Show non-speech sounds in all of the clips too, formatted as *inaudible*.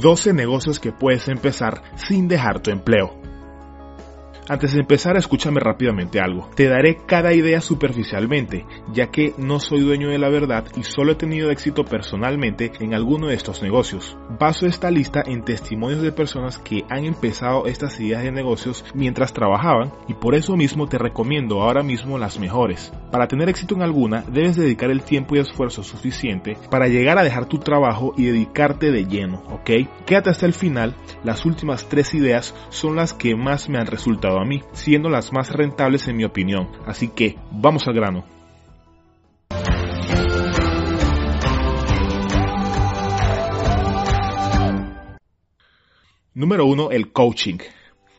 12 negocios que puedes empezar sin dejar tu empleo. Antes de empezar, escúchame rápidamente algo. Te daré cada idea superficialmente, ya que no soy dueño de la verdad y solo he tenido éxito personalmente en alguno de estos negocios. Baso esta lista en testimonios de personas que han empezado estas ideas de negocios mientras trabajaban y por eso mismo te recomiendo ahora mismo las mejores. Para tener éxito en alguna, debes dedicar el tiempo y esfuerzo suficiente para llegar a dejar tu trabajo y dedicarte de lleno, ¿ok? Quédate hasta el final, las últimas tres ideas son las que más me han resultado a mí, siendo las más rentables en mi opinión. Así que, vamos al grano. Número 1. El coaching.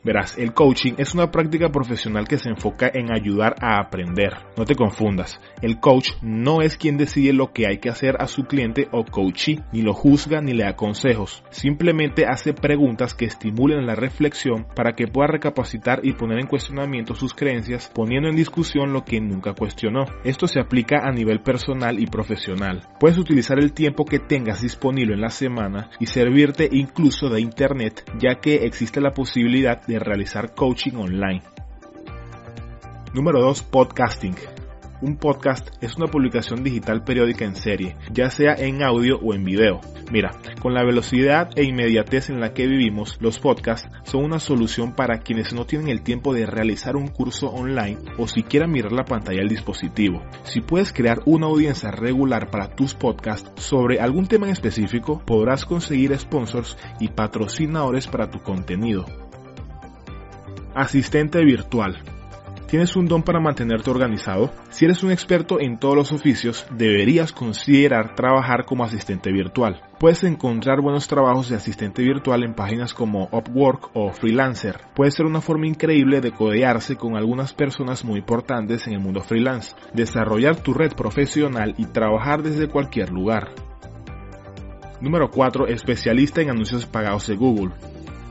Verás, el coaching es una práctica profesional que se enfoca en ayudar a aprender. No te confundas, el coach no es quien decide lo que hay que hacer a su cliente o coachee, ni lo juzga ni le da consejos. Simplemente hace preguntas que estimulen la reflexión para que pueda recapacitar y poner en cuestionamiento sus creencias, poniendo en discusión lo que nunca cuestionó. Esto se aplica a nivel personal y profesional. Puedes utilizar el tiempo que tengas disponible en la semana y servirte incluso de internet, ya que existe la posibilidad de realizar coaching online. Número 2. Podcasting. Un podcast es una publicación digital periódica en serie, ya sea en audio o en video. Mira, con la velocidad e inmediatez en la que vivimos, los podcasts son una solución para quienes no tienen el tiempo de realizar un curso online o siquiera mirar la pantalla del dispositivo. Si puedes crear una audiencia regular para tus podcasts sobre algún tema en específico, podrás conseguir sponsors y patrocinadores para tu contenido. Asistente virtual. ¿Tienes un don para mantenerte organizado? Si eres un experto en todos los oficios, deberías considerar trabajar como asistente virtual. Puedes encontrar buenos trabajos de asistente virtual en páginas como Upwork o Freelancer. Puede ser una forma increíble de codearse con algunas personas muy importantes en el mundo freelance, desarrollar tu red profesional y trabajar desde cualquier lugar. Número 4. Especialista en anuncios pagados de Google.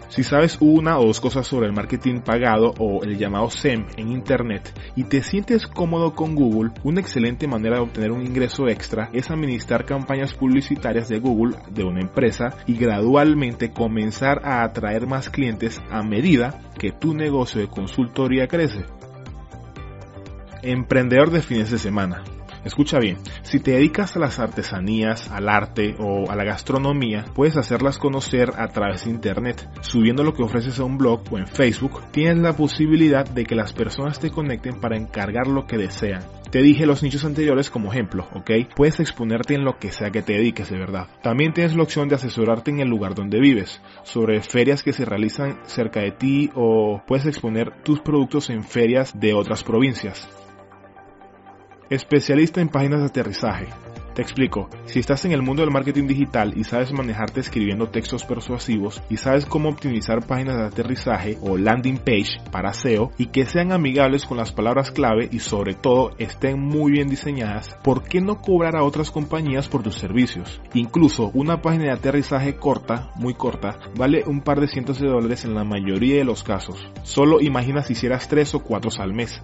Si sabes una o dos cosas sobre el marketing pagado o el llamado SEM en Internet y te sientes cómodo con Google, una excelente manera de obtener un ingreso extra es administrar campañas publicitarias de Google de una empresa y gradualmente comenzar a atraer más clientes a medida que tu negocio de consultoría crece. Emprendedor de fines de semana. Escucha bien, si te dedicas a las artesanías, al arte o a la gastronomía, puedes hacerlas conocer a través de internet. Subiendo lo que ofreces a un blog o en Facebook, tienes la posibilidad de que las personas te conecten para encargar lo que desean. Te dije los nichos anteriores como ejemplo, ¿ok? Puedes exponerte en lo que sea que te dediques de verdad. También tienes la opción de asesorarte en el lugar donde vives, sobre ferias que se realizan cerca de ti o puedes exponer tus productos en ferias de otras provincias. Especialista en páginas de aterrizaje. Te explico, si estás en el mundo del marketing digital y sabes manejarte escribiendo textos persuasivos y sabes cómo optimizar páginas de aterrizaje o landing page para SEO y que sean amigables con las palabras clave y sobre todo estén muy bien diseñadas, ¿por qué no cobrar a otras compañías por tus servicios? Incluso una página de aterrizaje corta, muy corta, vale un par de cientos de dólares en la mayoría de los casos. Solo imagina si hicieras tres o cuatro al mes.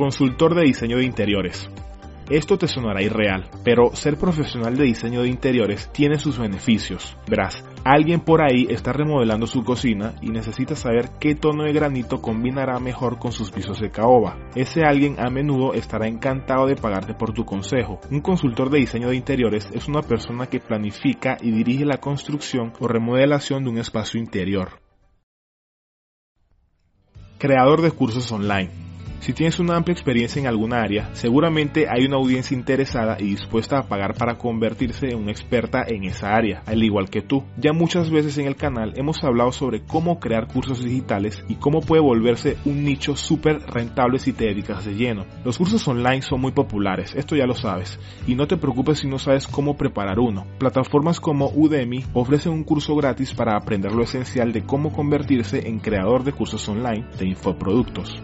Consultor de diseño de interiores. Esto te sonará irreal, pero ser profesional de diseño de interiores tiene sus beneficios. Verás, alguien por ahí está remodelando su cocina y necesita saber qué tono de granito combinará mejor con sus pisos de caoba. Ese alguien a menudo estará encantado de pagarte por tu consejo. Un consultor de diseño de interiores es una persona que planifica y dirige la construcción o remodelación de un espacio interior. Creador de cursos online. Si tienes una amplia experiencia en alguna área, seguramente hay una audiencia interesada y dispuesta a pagar para convertirse en una experta en esa área, al igual que tú. Ya muchas veces en el canal hemos hablado sobre cómo crear cursos digitales y cómo puede volverse un nicho súper rentable si te dedicas de lleno. Los cursos online son muy populares, esto ya lo sabes, y no te preocupes si no sabes cómo preparar uno. Plataformas como Udemy ofrecen un curso gratis para aprender lo esencial de cómo convertirse en creador de cursos online de infoproductos.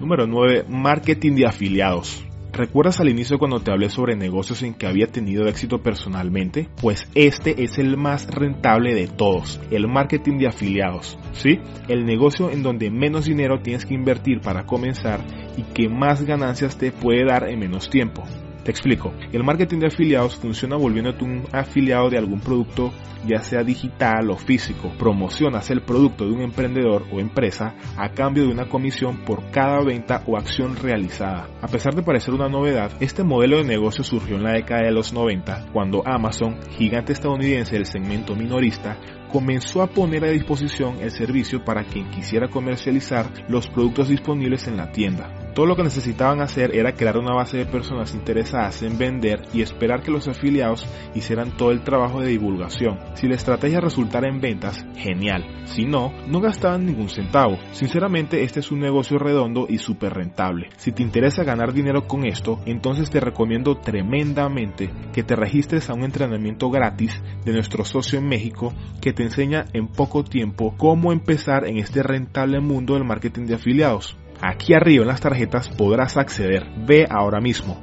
Número 9. Marketing de afiliados. ¿Recuerdas al inicio cuando te hablé sobre negocios en que había tenido éxito personalmente? Pues este es el más rentable de todos, el marketing de afiliados. ¿Sí? El negocio en donde menos dinero tienes que invertir para comenzar y que más ganancias te puede dar en menos tiempo. Te explico, el marketing de afiliados funciona volviéndote un afiliado de algún producto, ya sea digital o físico. Promocionas el producto de un emprendedor o empresa a cambio de una comisión por cada venta o acción realizada. A pesar de parecer una novedad, este modelo de negocio surgió en la década de los 90 cuando Amazon, gigante estadounidense del segmento minorista, comenzó a poner a disposición el servicio para quien quisiera comercializar los productos disponibles en la tienda. Todo lo que necesitaban hacer era crear una base de personas interesadas en vender y esperar que los afiliados hicieran todo el trabajo de divulgación. Si la estrategia resultara en ventas, genial. Si no, no gastaban ningún centavo. Sinceramente, este es un negocio redondo y súper rentable. Si te interesa ganar dinero con esto, entonces te recomiendo tremendamente que te registres a un entrenamiento gratis de nuestro socio en México que te enseña en poco tiempo cómo empezar en este rentable mundo del marketing de afiliados. Aquí arriba en las tarjetas podrás acceder. Ve ahora mismo.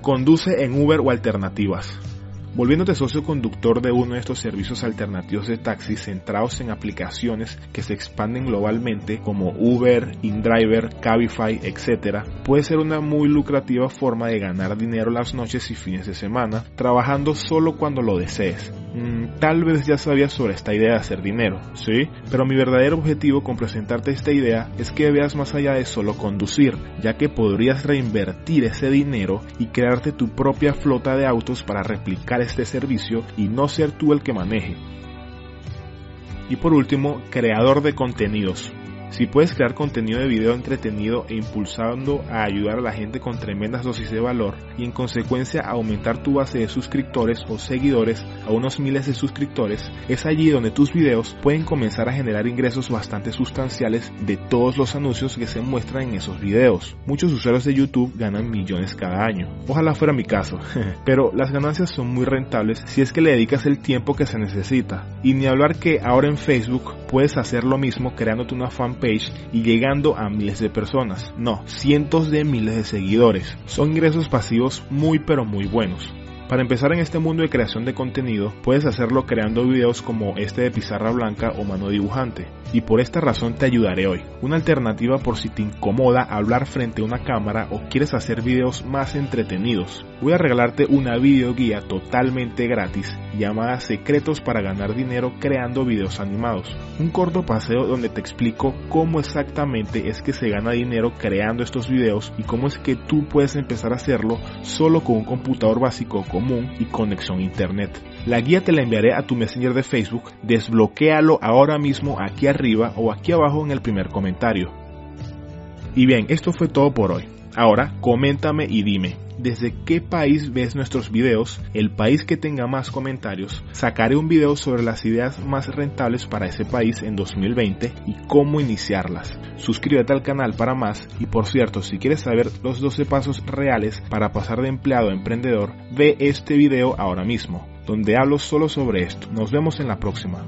Conduce en Uber o alternativas. Volviéndote socio conductor de uno de estos servicios alternativos de taxi centrados en aplicaciones que se expanden globalmente como Uber, InDriver, Cabify, etc., puede ser una muy lucrativa forma de ganar dinero las noches y fines de semana, trabajando solo cuando lo desees. Mm, tal vez ya sabías sobre esta idea de hacer dinero, ¿sí? Pero mi verdadero objetivo con presentarte esta idea es que veas más allá de solo conducir, ya que podrías reinvertir ese dinero y crearte tu propia flota de autos para replicar este servicio y no ser tú el que maneje. Y por último, creador de contenidos. Si puedes crear contenido de video entretenido e impulsando a ayudar a la gente con tremendas dosis de valor y en consecuencia aumentar tu base de suscriptores o seguidores a unos miles de suscriptores, es allí donde tus videos pueden comenzar a generar ingresos bastante sustanciales de todos los anuncios que se muestran en esos videos. Muchos usuarios de YouTube ganan millones cada año. Ojalá fuera mi caso, *laughs* pero las ganancias son muy rentables si es que le dedicas el tiempo que se necesita. Y ni hablar que ahora en Facebook puedes hacer lo mismo creándote una fanpage y llegando a miles de personas. No, cientos de miles de seguidores. Son ingresos pasivos muy pero muy buenos. Para empezar en este mundo de creación de contenido, puedes hacerlo creando videos como este de pizarra blanca o mano dibujante. Y por esta razón te ayudaré hoy. Una alternativa por si te incomoda hablar frente a una cámara o quieres hacer videos más entretenidos. Voy a regalarte una video guía totalmente gratis llamada Secretos para ganar dinero creando videos animados. Un corto paseo donde te explico cómo exactamente es que se gana dinero creando estos videos y cómo es que tú puedes empezar a hacerlo solo con un computador básico común y conexión a internet. La guía te la enviaré a tu Messenger de Facebook, desbloquéalo ahora mismo aquí arriba o aquí abajo en el primer comentario. Y bien, esto fue todo por hoy. Ahora, coméntame y dime, desde qué país ves nuestros videos, el país que tenga más comentarios, sacaré un video sobre las ideas más rentables para ese país en 2020 y cómo iniciarlas. Suscríbete al canal para más y por cierto, si quieres saber los 12 pasos reales para pasar de empleado a emprendedor, ve este video ahora mismo, donde hablo solo sobre esto. Nos vemos en la próxima.